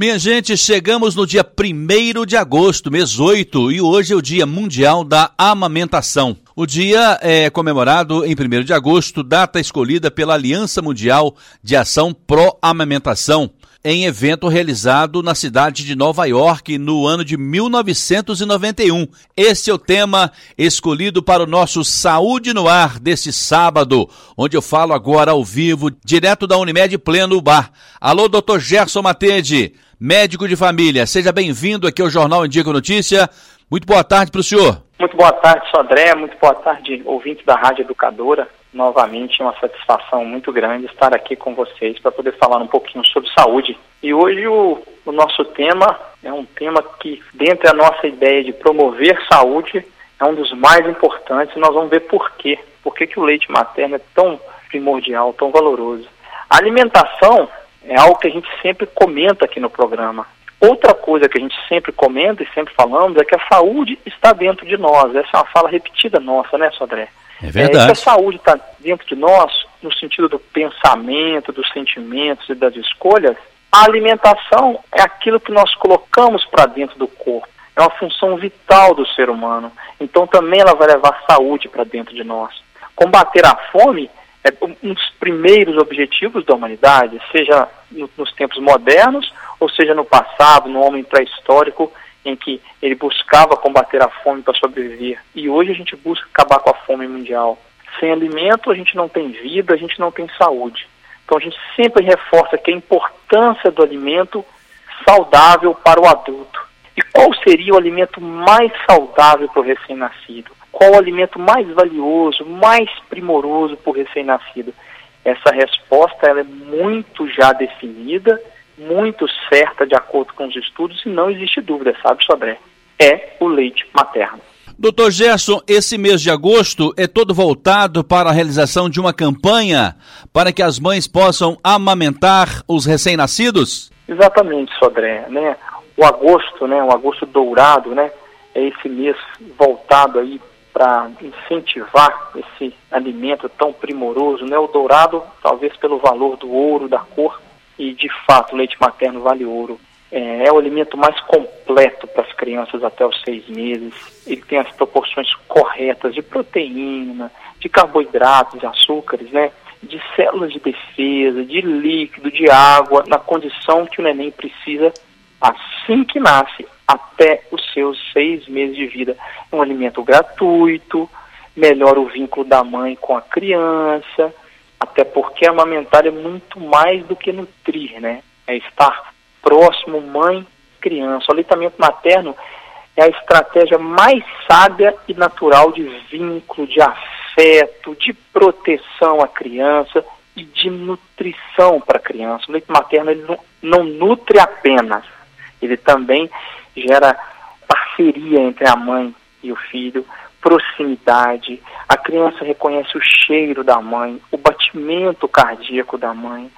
Minha gente, chegamos no dia 1 de agosto, mês 8, e hoje é o Dia Mundial da Amamentação. O dia é comemorado em 1 de agosto, data escolhida pela Aliança Mundial de Ação Pró-Amamentação, em evento realizado na cidade de Nova York no ano de 1991. Este é o tema escolhido para o nosso Saúde no Ar deste sábado, onde eu falo agora ao vivo, direto da Unimed Pleno Bar. Alô, doutor Gerson Matede, médico de família, seja bem-vindo aqui ao Jornal Indica Notícia. Muito boa tarde para o senhor. Muito boa tarde, Sodré. Muito boa tarde, ouvinte da Rádio Educadora. Novamente, uma satisfação muito grande estar aqui com vocês para poder falar um pouquinho sobre saúde. E hoje o, o nosso tema é um tema que, dentre a nossa ideia de promover saúde, é um dos mais importantes. Nós vamos ver por quê. Por que, que o leite materno é tão primordial, tão valoroso. A alimentação é algo que a gente sempre comenta aqui no programa. Outra coisa que a gente sempre comenta e sempre falamos é que a saúde está dentro de nós. Essa é uma fala repetida nossa, né, Sodré? É verdade. É, que a saúde está dentro de nós, no sentido do pensamento, dos sentimentos e das escolhas. A alimentação é aquilo que nós colocamos para dentro do corpo. É uma função vital do ser humano. Então também ela vai levar saúde para dentro de nós. Combater a fome é um dos primeiros objetivos da humanidade, seja nos tempos modernos, ou seja no passado, no homem pré-histórico, em que ele buscava combater a fome para sobreviver. E hoje a gente busca acabar com a fome mundial. Sem alimento a gente não tem vida, a gente não tem saúde. Então a gente sempre reforça que a importância do alimento saudável para o adulto. E qual seria o alimento mais saudável para o recém-nascido? Qual o alimento mais valioso, mais primoroso para o recém-nascido? Essa resposta ela é muito já definida, muito certa de acordo com os estudos e não existe dúvida, sabe, Sodré? É o leite materno. Doutor Gerson, esse mês de agosto é todo voltado para a realização de uma campanha para que as mães possam amamentar os recém-nascidos? Exatamente, Sodré. Né? O agosto, né, o agosto dourado, né, é esse mês voltado aí para incentivar esse alimento tão primoroso, né? O dourado, talvez pelo valor do ouro, da cor, e de fato o leite materno vale ouro. É, é o alimento mais completo para as crianças até os seis meses. Ele tem as proporções corretas de proteína, de carboidratos, de açúcares, né? De células de defesa, de líquido, de água, na condição que o neném precisa assim que nasce até os seus seis meses de vida. É um alimento gratuito, melhora o vínculo da mãe com a criança, até porque amamentar é muito mais do que nutrir, né? É estar próximo mãe criança. O aleitamento materno é a estratégia mais sábia e natural de vínculo, de afeto, de proteção à criança e de nutrição para a criança. O leite materno ele não, não nutre apenas, ele também gera parceria entre a mãe e o filho, proximidade. A criança reconhece o cheiro da mãe, o batimento cardíaco da mãe,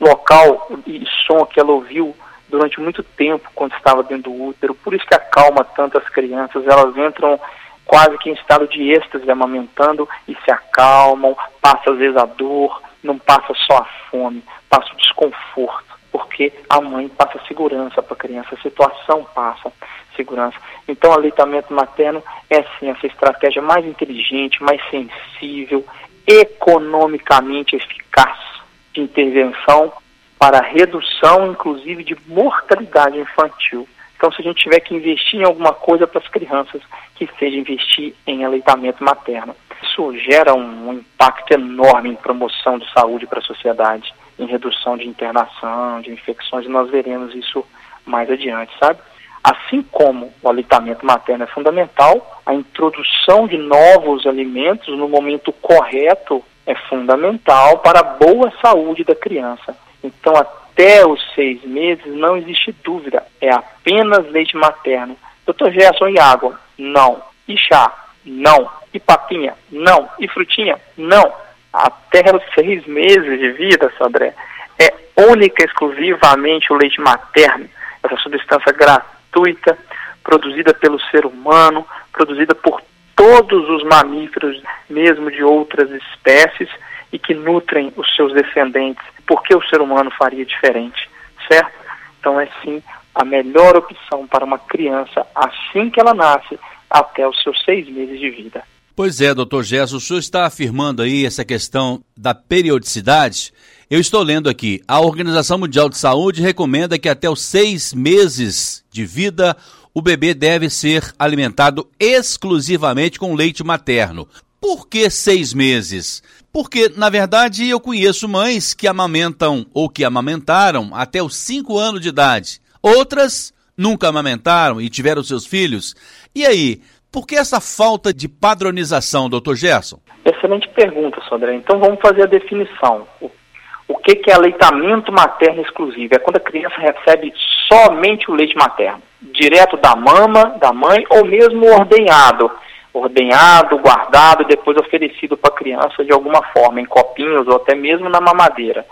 local e som que ela ouviu durante muito tempo quando estava dentro do útero. Por isso que acalma tanto as crianças. Elas entram quase que em estado de êxtase amamentando e se acalmam, passa às vezes a dor, não passa só a fome, passa o desconforto porque a mãe passa segurança para a criança, a situação passa segurança. Então, o aleitamento materno é sim essa estratégia mais inteligente, mais sensível, economicamente eficaz de intervenção para redução, inclusive, de mortalidade infantil. Então, se a gente tiver que investir em alguma coisa para as crianças, que seja investir em aleitamento materno. Isso gera um, um impacto enorme em promoção de saúde para a sociedade em redução de internação, de infecções, e nós veremos isso mais adiante, sabe? Assim como o aleitamento materno é fundamental, a introdução de novos alimentos no momento correto é fundamental para a boa saúde da criança. Então, até os seis meses, não existe dúvida, é apenas leite materno. Doutor Gerson, e água? Não. E chá? Não. E papinha? Não. E frutinha? Não até os seis meses de vida, Sandré, é única e exclusivamente o leite materno, essa substância gratuita, produzida pelo ser humano, produzida por todos os mamíferos, mesmo de outras espécies, e que nutrem os seus descendentes. Por que o ser humano faria diferente, certo? Então é sim a melhor opção para uma criança assim que ela nasce até os seus seis meses de vida. Pois é, doutor Gerson, o senhor está afirmando aí essa questão da periodicidade. Eu estou lendo aqui, a Organização Mundial de Saúde recomenda que até os seis meses de vida o bebê deve ser alimentado exclusivamente com leite materno. Por que seis meses? Porque, na verdade, eu conheço mães que amamentam ou que amamentaram até os cinco anos de idade. Outras nunca amamentaram e tiveram seus filhos. E aí, por que essa falta de padronização, doutor Gerson? Excelente pergunta, Sandré. Então vamos fazer a definição. O, o que, que é aleitamento materno exclusivo? É quando a criança recebe somente o leite materno, direto da mama, da mãe, ou mesmo ordenhado. Ordenhado, guardado, depois oferecido para a criança de alguma forma, em copinhos ou até mesmo na mamadeira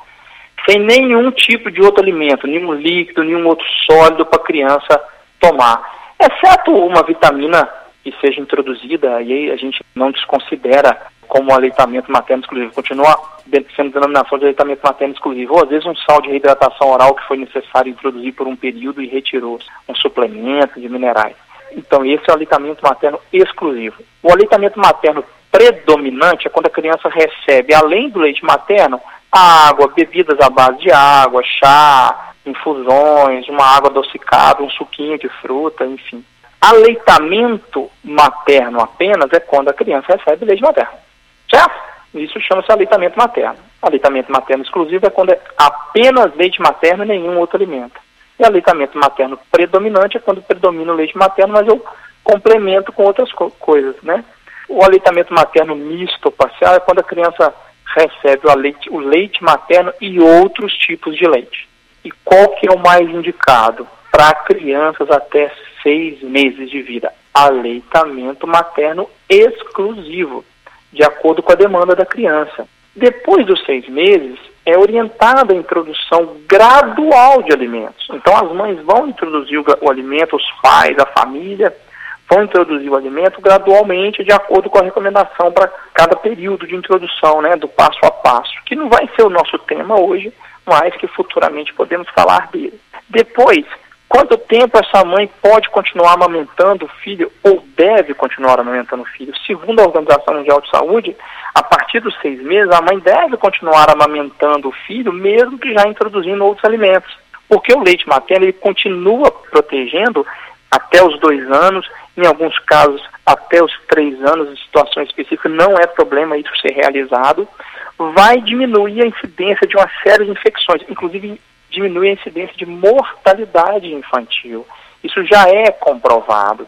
sem nenhum tipo de outro alimento, nenhum líquido, nenhum outro sólido para a criança tomar, exceto uma vitamina que seja introduzida, aí a gente não desconsidera como aleitamento materno exclusivo, continua sendo denominação de aleitamento materno exclusivo, ou às vezes um sal de reidratação oral que foi necessário introduzir por um período e retirou um suplemento de minerais. Então esse é o aleitamento materno exclusivo. O aleitamento materno predominante é quando a criança recebe, além do leite materno, água, bebidas à base de água, chá, infusões, uma água adocicada, um suquinho de fruta, enfim. Aleitamento materno apenas é quando a criança recebe leite materno. Certo? Isso chama-se aleitamento materno. Aleitamento materno exclusivo é quando é apenas leite materno e nenhum outro alimento. E aleitamento materno predominante é quando predomina o leite materno, mas eu complemento com outras co coisas, né? O aleitamento materno misto ou parcial é quando a criança recebe o leite, o leite materno e outros tipos de leite. E qual que é o mais indicado? Para crianças até seis meses de vida. Aleitamento materno exclusivo, de acordo com a demanda da criança. Depois dos seis meses, é orientada a introdução gradual de alimentos. Então, as mães vão introduzir o, alimento, os pais, a família, vão introduzir o alimento gradualmente de acordo com a recomendação para cada período de introdução, né, do passo a passo, que não vai ser o nosso tema hoje, mas que futuramente podemos falar dele. Depois, quanto tempo essa mãe pode continuar amamentando o filho ou deve continuar amamentando o filho? Segundo a Organização Mundial de Saúde, a partir dos seis meses, a mãe deve continuar amamentando o filho, mesmo que já introduzindo outros alimentos. Porque o leite materno ele continua protegendo até os dois anos, em alguns casos até os três anos, em situações específicas, não é problema isso ser realizado, vai diminuir a incidência de uma série de infecções, inclusive diminui a incidência de mortalidade infantil. Isso já é comprovado.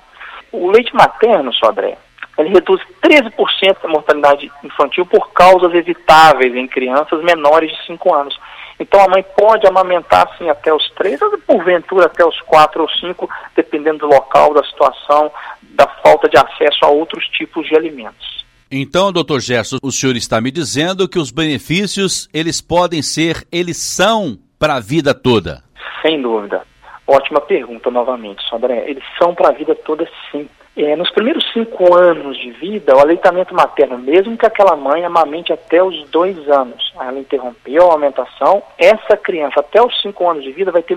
O leite materno, Sodré, ele reduz 13% da mortalidade infantil por causas evitáveis em crianças menores de 5 anos. Então a mãe pode amamentar assim até os três, ou porventura até os quatro ou cinco, dependendo do local, da situação, da falta de acesso a outros tipos de alimentos. Então, doutor Gerson, o senhor está me dizendo que os benefícios, eles podem ser, eles são para a vida toda? Sem dúvida. Ótima pergunta novamente, Sandré. Eles são para a vida toda sim. É, nos primeiros cinco anos de vida, o aleitamento materno, mesmo que aquela mãe amamente até os dois anos, ela interrompeu a amamentação, essa criança até os cinco anos de vida vai ter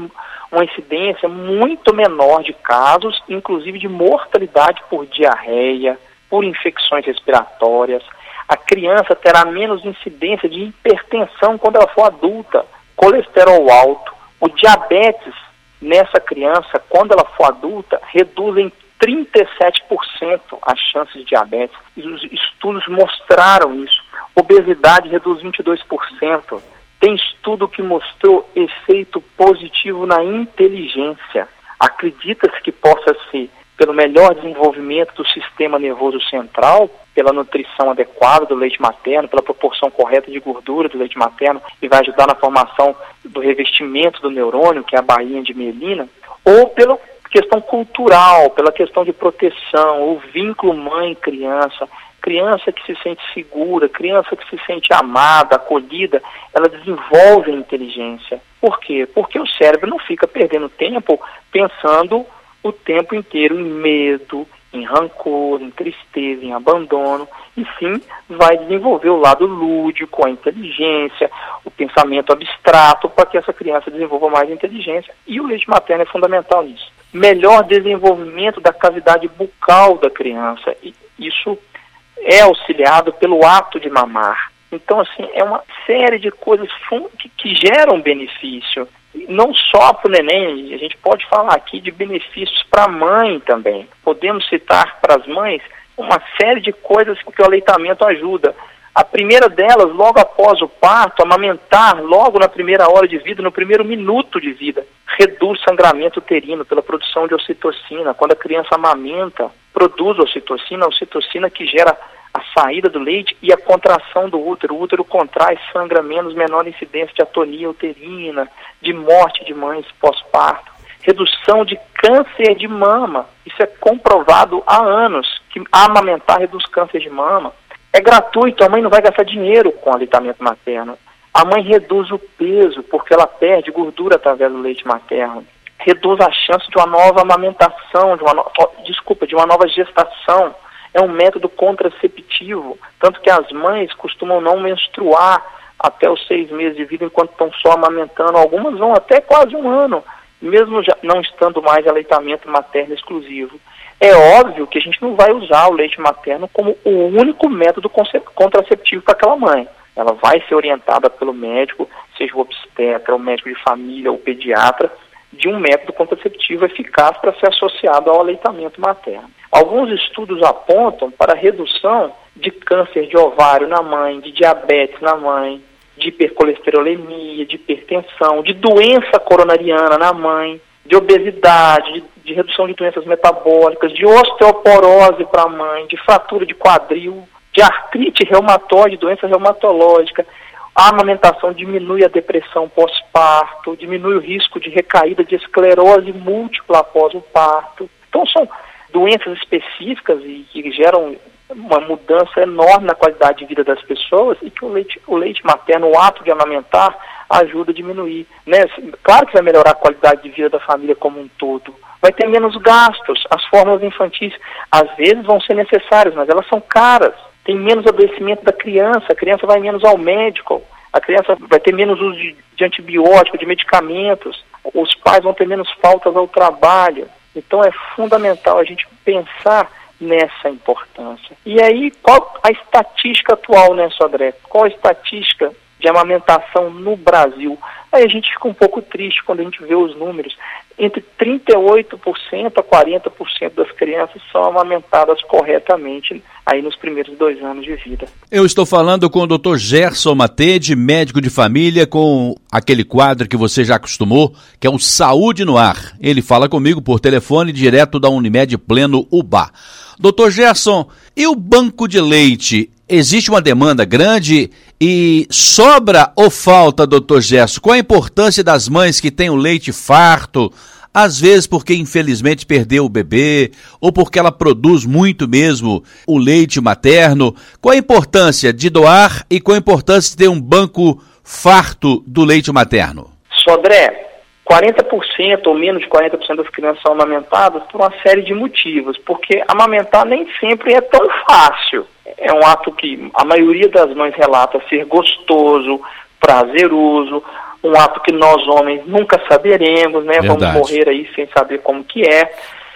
uma incidência muito menor de casos, inclusive de mortalidade por diarreia, por infecções respiratórias. A criança terá menos incidência de hipertensão quando ela for adulta, colesterol alto, o diabetes nessa criança, quando ela for adulta, reduz em 37% as chances de diabetes. E os estudos mostraram isso. Obesidade reduz 22%. Tem estudo que mostrou efeito positivo na inteligência. Acredita-se que possa ser pelo melhor desenvolvimento do sistema nervoso central, pela nutrição adequada do leite materno, pela proporção correta de gordura do leite materno, e vai ajudar na formação do revestimento do neurônio, que é a bainha de mielina, ou pelo questão cultural, pela questão de proteção, o vínculo mãe-criança, criança que se sente segura, criança que se sente amada, acolhida, ela desenvolve a inteligência. Por quê? Porque o cérebro não fica perdendo tempo pensando o tempo inteiro em medo, em rancor, em tristeza, em abandono, e sim vai desenvolver o lado lúdico, a inteligência, o pensamento abstrato, para que essa criança desenvolva mais inteligência. E o leite materno é fundamental nisso. Melhor desenvolvimento da cavidade bucal da criança. E isso é auxiliado pelo ato de mamar. Então, assim, é uma série de coisas que, que geram benefício. Não só para o neném, a gente pode falar aqui de benefícios para a mãe também. Podemos citar para as mães uma série de coisas que o aleitamento ajuda. A primeira delas, logo após o parto, amamentar logo na primeira hora de vida, no primeiro minuto de vida, reduz sangramento uterino pela produção de ocitocina. Quando a criança amamenta, produz ocitocina, ocitocina que gera a saída do leite e a contração do útero. O útero contrai, sangra menos, menor incidência de atonia uterina, de morte de mães pós-parto, redução de câncer de mama. Isso é comprovado há anos, que amamentar reduz câncer de mama. É gratuito, a mãe não vai gastar dinheiro com aleitamento materno. A mãe reduz o peso, porque ela perde gordura através do leite materno. Reduz a chance de uma nova amamentação, de uma no... desculpa, de uma nova gestação é um método contraceptivo, tanto que as mães costumam não menstruar até os seis meses de vida enquanto estão só amamentando. Algumas vão até quase um ano, mesmo não estando mais aleitamento materno exclusivo. É óbvio que a gente não vai usar o leite materno como o único método contraceptivo para aquela mãe. Ela vai ser orientada pelo médico, seja o obstetra, o médico de família, ou pediatra, de um método contraceptivo eficaz para ser associado ao aleitamento materno. Alguns estudos apontam para redução de câncer de ovário na mãe, de diabetes na mãe, de hipercolesterolemia, de hipertensão, de doença coronariana na mãe, de obesidade, de, de redução de doenças metabólicas, de osteoporose para a mãe, de fratura de quadril, de artrite reumatoide, doença reumatológica. A amamentação diminui a depressão pós-parto, diminui o risco de recaída de esclerose múltipla após o parto. Então, são doenças específicas e que geram uma mudança enorme na qualidade de vida das pessoas e que o leite, o leite materno, o ato de amamentar, ajuda a diminuir. Né? Claro que vai melhorar a qualidade de vida da família como um todo. Vai ter menos gastos. As fórmulas infantis, às vezes, vão ser necessárias, mas elas são caras tem menos adoecimento da criança, a criança vai menos ao médico, a criança vai ter menos uso de, de antibiótico, de medicamentos, os pais vão ter menos faltas ao trabalho. Então é fundamental a gente pensar nessa importância. E aí, qual a estatística atual, né, Sodré? Qual a estatística de amamentação no Brasil? Aí a gente fica um pouco triste quando a gente vê os números entre 38% a 40% das crianças são amamentadas corretamente aí nos primeiros dois anos de vida. Eu estou falando com o Dr. Gerson Matede, médico de família, com aquele quadro que você já acostumou, que é o Saúde no Ar. Ele fala comigo por telefone direto da Unimed Pleno UBA. Doutor Gerson, e o banco de leite? Existe uma demanda grande e sobra ou falta, doutor Gerson? Qual a importância das mães que têm o leite farto, às vezes porque infelizmente perdeu o bebê, ou porque ela produz muito mesmo o leite materno? Qual a importância de doar e qual a importância de ter um banco farto do leite materno? Sodré, 40% ou menos de 40% das crianças são amamentadas por uma série de motivos, porque amamentar nem sempre é tão fácil. É um ato que a maioria das mães relata ser gostoso, prazeroso, um ato que nós homens nunca saberemos, né? Verdade. Vamos morrer aí sem saber como que é.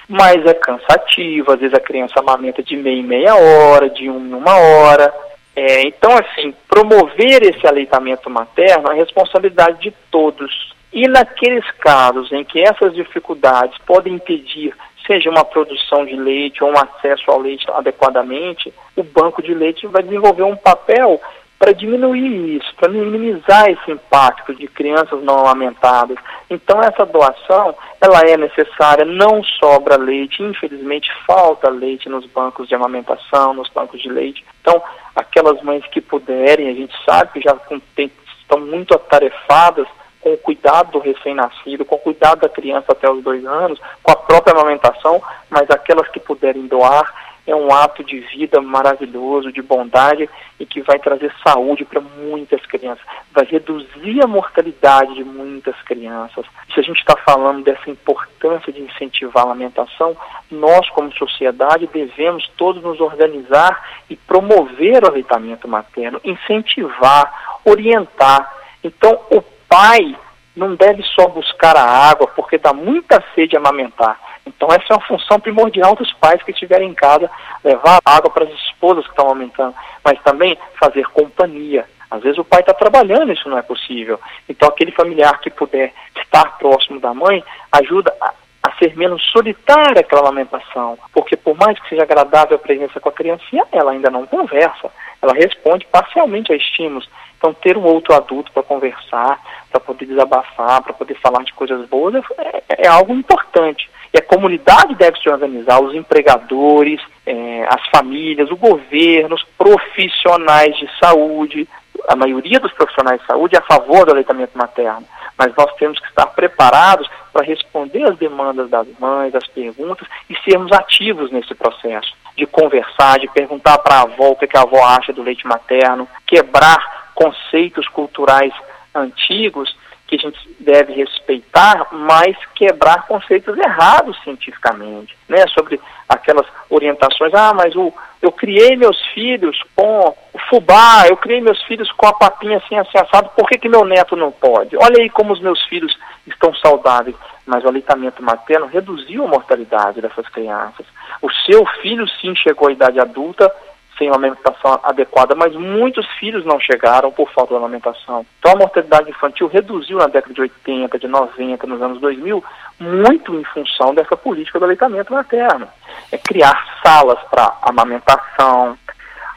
Mas é cansativo, às vezes a criança amamenta de meia em meia hora, de uma em uma hora. É, então, assim, promover esse aleitamento materno é responsabilidade de todos e naqueles casos em que essas dificuldades podem impedir, seja uma produção de leite ou um acesso ao leite adequadamente, o banco de leite vai desenvolver um papel para diminuir isso, para minimizar esse impacto de crianças não amamentadas. Então essa doação, ela é necessária, não sobra leite, infelizmente falta leite nos bancos de amamentação, nos bancos de leite. Então, aquelas mães que puderem, a gente sabe que já estão muito atarefadas com o cuidado do recém-nascido, com o cuidado da criança até os dois anos, com a própria amamentação, mas aquelas que puderem doar, é um ato de vida maravilhoso, de bondade e que vai trazer saúde para muitas crianças, vai reduzir a mortalidade de muitas crianças. Se a gente está falando dessa importância de incentivar a alimentação, nós, como sociedade, devemos todos nos organizar e promover o aleitamento materno, incentivar, orientar. Então, o pai não deve só buscar a água, porque dá muita sede amamentar. Então essa é uma função primordial dos pais que estiverem em casa, levar água para as esposas que estão aumentando, mas também fazer companhia. Às vezes o pai está trabalhando, isso não é possível. Então aquele familiar que puder estar próximo da mãe ajuda a, a ser menos solitária aquela lamentação, porque por mais que seja agradável a presença com a criancinha, ela ainda não conversa, ela responde parcialmente a estímulos. Então, ter um outro adulto para conversar, para poder desabafar, para poder falar de coisas boas, é, é, algo importante. E a comunidade deve se organizar, os empregadores, é, as famílias, o governo, os profissionais de saúde. A maioria dos profissionais de saúde é a favor do aleitamento materno, mas nós temos que estar preparados para responder às demandas das mães, às perguntas e sermos ativos nesse processo de conversar, de perguntar para a avó o que a avó acha do leite materno, quebrar conceitos culturais antigos que a gente deve respeitar, mas quebrar conceitos errados cientificamente, né? Sobre aquelas orientações, ah, mas o, eu criei meus filhos com o fubá, eu criei meus filhos com a papinha assim, assim assado, por que, que meu neto não pode? Olha aí como os meus filhos estão saudáveis, mas o aleitamento materno reduziu a mortalidade dessas crianças. O seu filho sim chegou à idade adulta sem uma alimentação adequada, mas muitos filhos não chegaram por falta de alimentação. Então a mortalidade infantil reduziu na década de 80, de 90, nos anos 2000, muito em função dessa política do aleitamento materno. É criar salas para amamentação,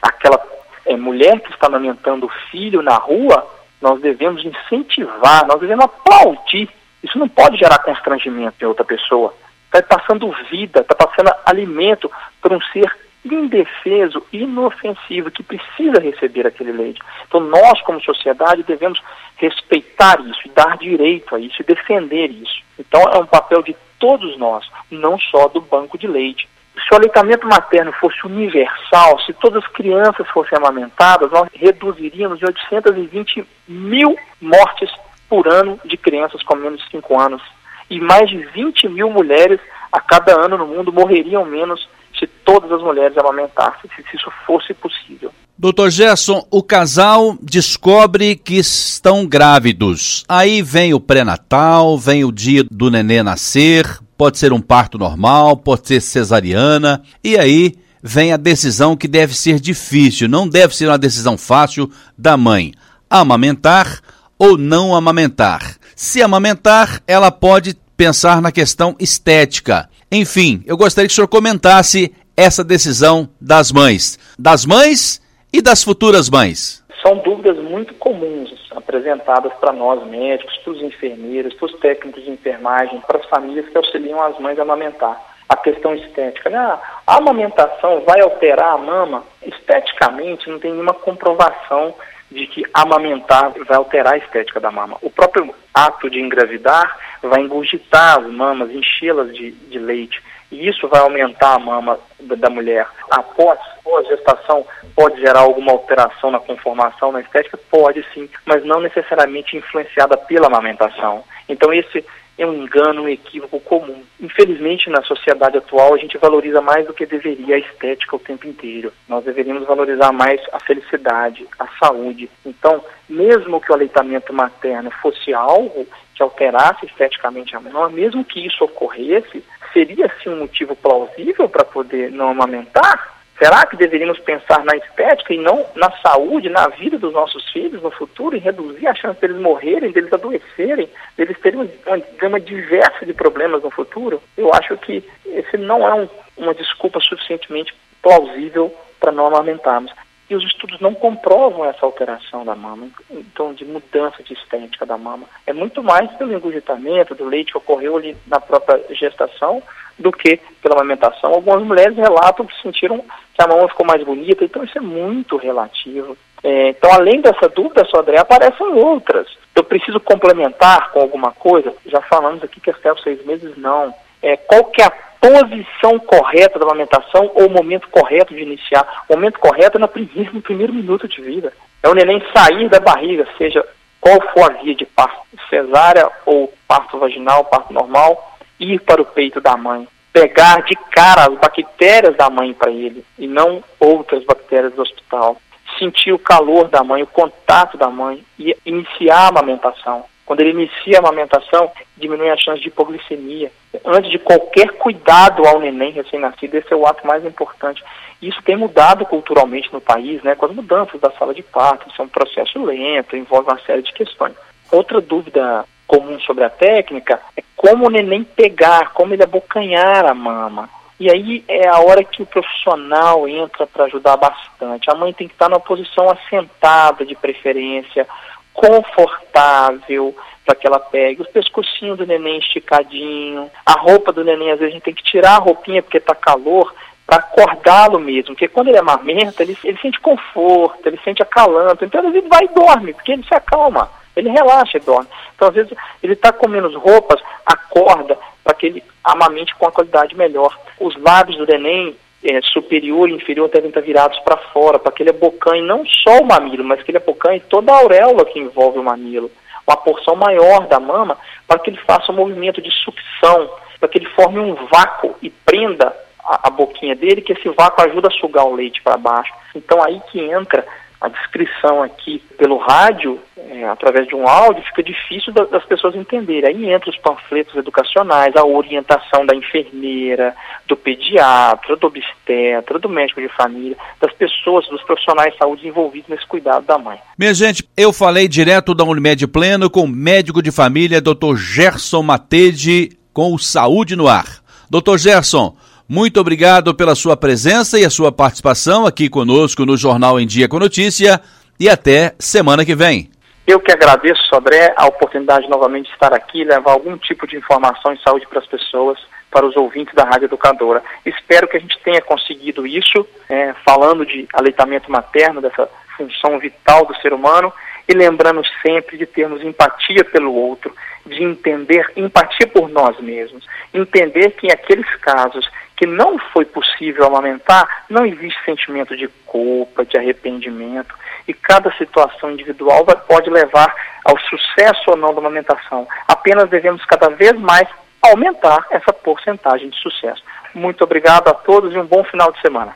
aquela é, mulher que está amamentando o filho na rua, nós devemos incentivar, nós devemos aplaudir. Isso não pode gerar constrangimento em outra pessoa. Está passando vida, está passando alimento para um ser indefeso, inofensivo, que precisa receber aquele leite. Então nós, como sociedade, devemos respeitar isso dar direito a isso e defender isso. Então é um papel de todos nós, não só do banco de leite. Se o aleitamento materno fosse universal, se todas as crianças fossem amamentadas, nós reduziríamos de 820 mil mortes por ano de crianças com menos de 5 anos. E mais de 20 mil mulheres a cada ano no mundo morreriam menos se todas as mulheres amamentassem, se isso fosse possível. Doutor Gerson, o casal descobre que estão grávidos. Aí vem o pré-natal, vem o dia do nenê nascer, pode ser um parto normal, pode ser cesariana, e aí vem a decisão que deve ser difícil, não deve ser uma decisão fácil da mãe: amamentar ou não amamentar. Se amamentar, ela pode pensar na questão estética. Enfim, eu gostaria que o senhor comentasse essa decisão das mães, das mães e das futuras mães. São dúvidas muito comuns apresentadas para nós médicos, para os enfermeiros, para os técnicos de enfermagem, para as famílias que auxiliam as mães a amamentar. A questão estética, né? A amamentação vai alterar a mama? Esteticamente, não tem nenhuma comprovação de que amamentar vai alterar a estética da mama. O próprio ato de engravidar vai engurgitar as mamas, enchê-las de, de leite. E isso vai aumentar a mama da, mulher. Após a gestação, pode gerar alguma alteração na conformação, na estética? Pode sim, mas não necessariamente influenciada pela amamentação. Então, esse é um engano, um equívoco comum. Infelizmente, na sociedade atual, a gente valoriza mais do que deveria a estética o tempo inteiro. Nós deveríamos valorizar mais a felicidade, a saúde. Então, mesmo que o aleitamento materno fosse algo que alterasse esteticamente a mama, mesmo que isso ocorresse, seria sim um motivo plausível para poder não amamentar? Será que deveríamos pensar na estética e não na saúde, na vida dos nossos filhos no futuro e reduzir a chance deles morrerem, deles adoecerem, deles terem uma gama diversa de problemas no futuro? Eu acho que esse não é um, uma desculpa suficientemente plausível para não amamentarmos. E os estudos não comprovam essa alteração da mama, então de mudança de estética da mama. É muito mais pelo engurgitamento do leite que ocorreu ali na própria gestação do que pela amamentação. Algumas mulheres relatam que sentiram que a mama ficou mais bonita, então isso é muito relativo. É, então, além dessa dúvida, só André, aparecem outras. Eu preciso complementar com alguma coisa? Já falamos aqui que até os seis meses não. É, qual que é a posição correta da amamentação ou o momento correto de iniciar. O momento correto é no primeiro, no primeiro minuto de vida. É o neném sair da barriga, seja qual for a via de parto, cesárea ou parto vaginal, parto normal, ir para o peito da mãe. Pegar de cara as bactérias da mãe para ele e não outras bactérias do hospital. Sentir o calor da mãe, o contato da mãe e iniciar a amamentação. Quando ele inicia a amamentação, diminui a chance de hipoglicemia. Antes de qualquer cuidado ao neném recém-nascido, esse é o ato mais importante. Isso tem mudado culturalmente no país, né, com as mudanças da sala de parto. Isso é um processo lento, envolve uma série de questões. Outra dúvida comum sobre a técnica é como o neném pegar, como ele abocanhar a mama. E aí é a hora que o profissional entra para ajudar bastante. A mãe tem que estar numa posição assentada de preferência, confortável para que ela pegue, o pescocinho do neném esticadinho, a roupa do neném, às vezes a gente tem que tirar a roupinha porque está calor, para acordá-lo mesmo, porque quando ele amamenta, ele, ele sente conforto, ele sente acalanto, então vezes vai e dorme, porque ele se acalma, ele relaxa e dorme. Então às vezes ele está com menos roupas, acorda para que ele amamente com a qualidade melhor. Os lábios do neném, é, superior e inferior devem estar virados para fora, para que ele abocanhe não só o mamilo, mas que ele abocanhe toda a auréola que envolve o mamilo, uma porção maior da mama, para que ele faça um movimento de sucção, para que ele forme um vácuo e prenda a, a boquinha dele, que esse vácuo ajuda a sugar o leite para baixo. Então aí que entra a descrição aqui pelo rádio, é, através de um áudio, fica difícil da, das pessoas entenderem. Aí entra os panfletos educacionais, a orientação da enfermeira, do pediatra, do obstetra, do médico de família, das pessoas, dos profissionais de saúde envolvidos nesse cuidado da mãe. Minha gente, eu falei direto da Unimed Pleno com o médico de família, Dr. Gerson Matede, com o Saúde no Ar. Dr. Gerson, muito obrigado pela sua presença e a sua participação aqui conosco no Jornal em Dia com Notícia e até semana que vem. Eu que agradeço, Sodré, a oportunidade novamente de estar aqui e levar algum tipo de informação em saúde para as pessoas, para os ouvintes da Rádio Educadora. Espero que a gente tenha conseguido isso, é, falando de aleitamento materno, dessa função vital do ser humano, e lembrando sempre de termos empatia pelo outro, de entender empatia por nós mesmos, entender que em aqueles casos que não foi possível amamentar, não existe sentimento de culpa, de arrependimento, e cada situação individual vai, pode levar ao sucesso ou não da amamentação. Apenas devemos cada vez mais aumentar essa porcentagem de sucesso. Muito obrigado a todos e um bom final de semana.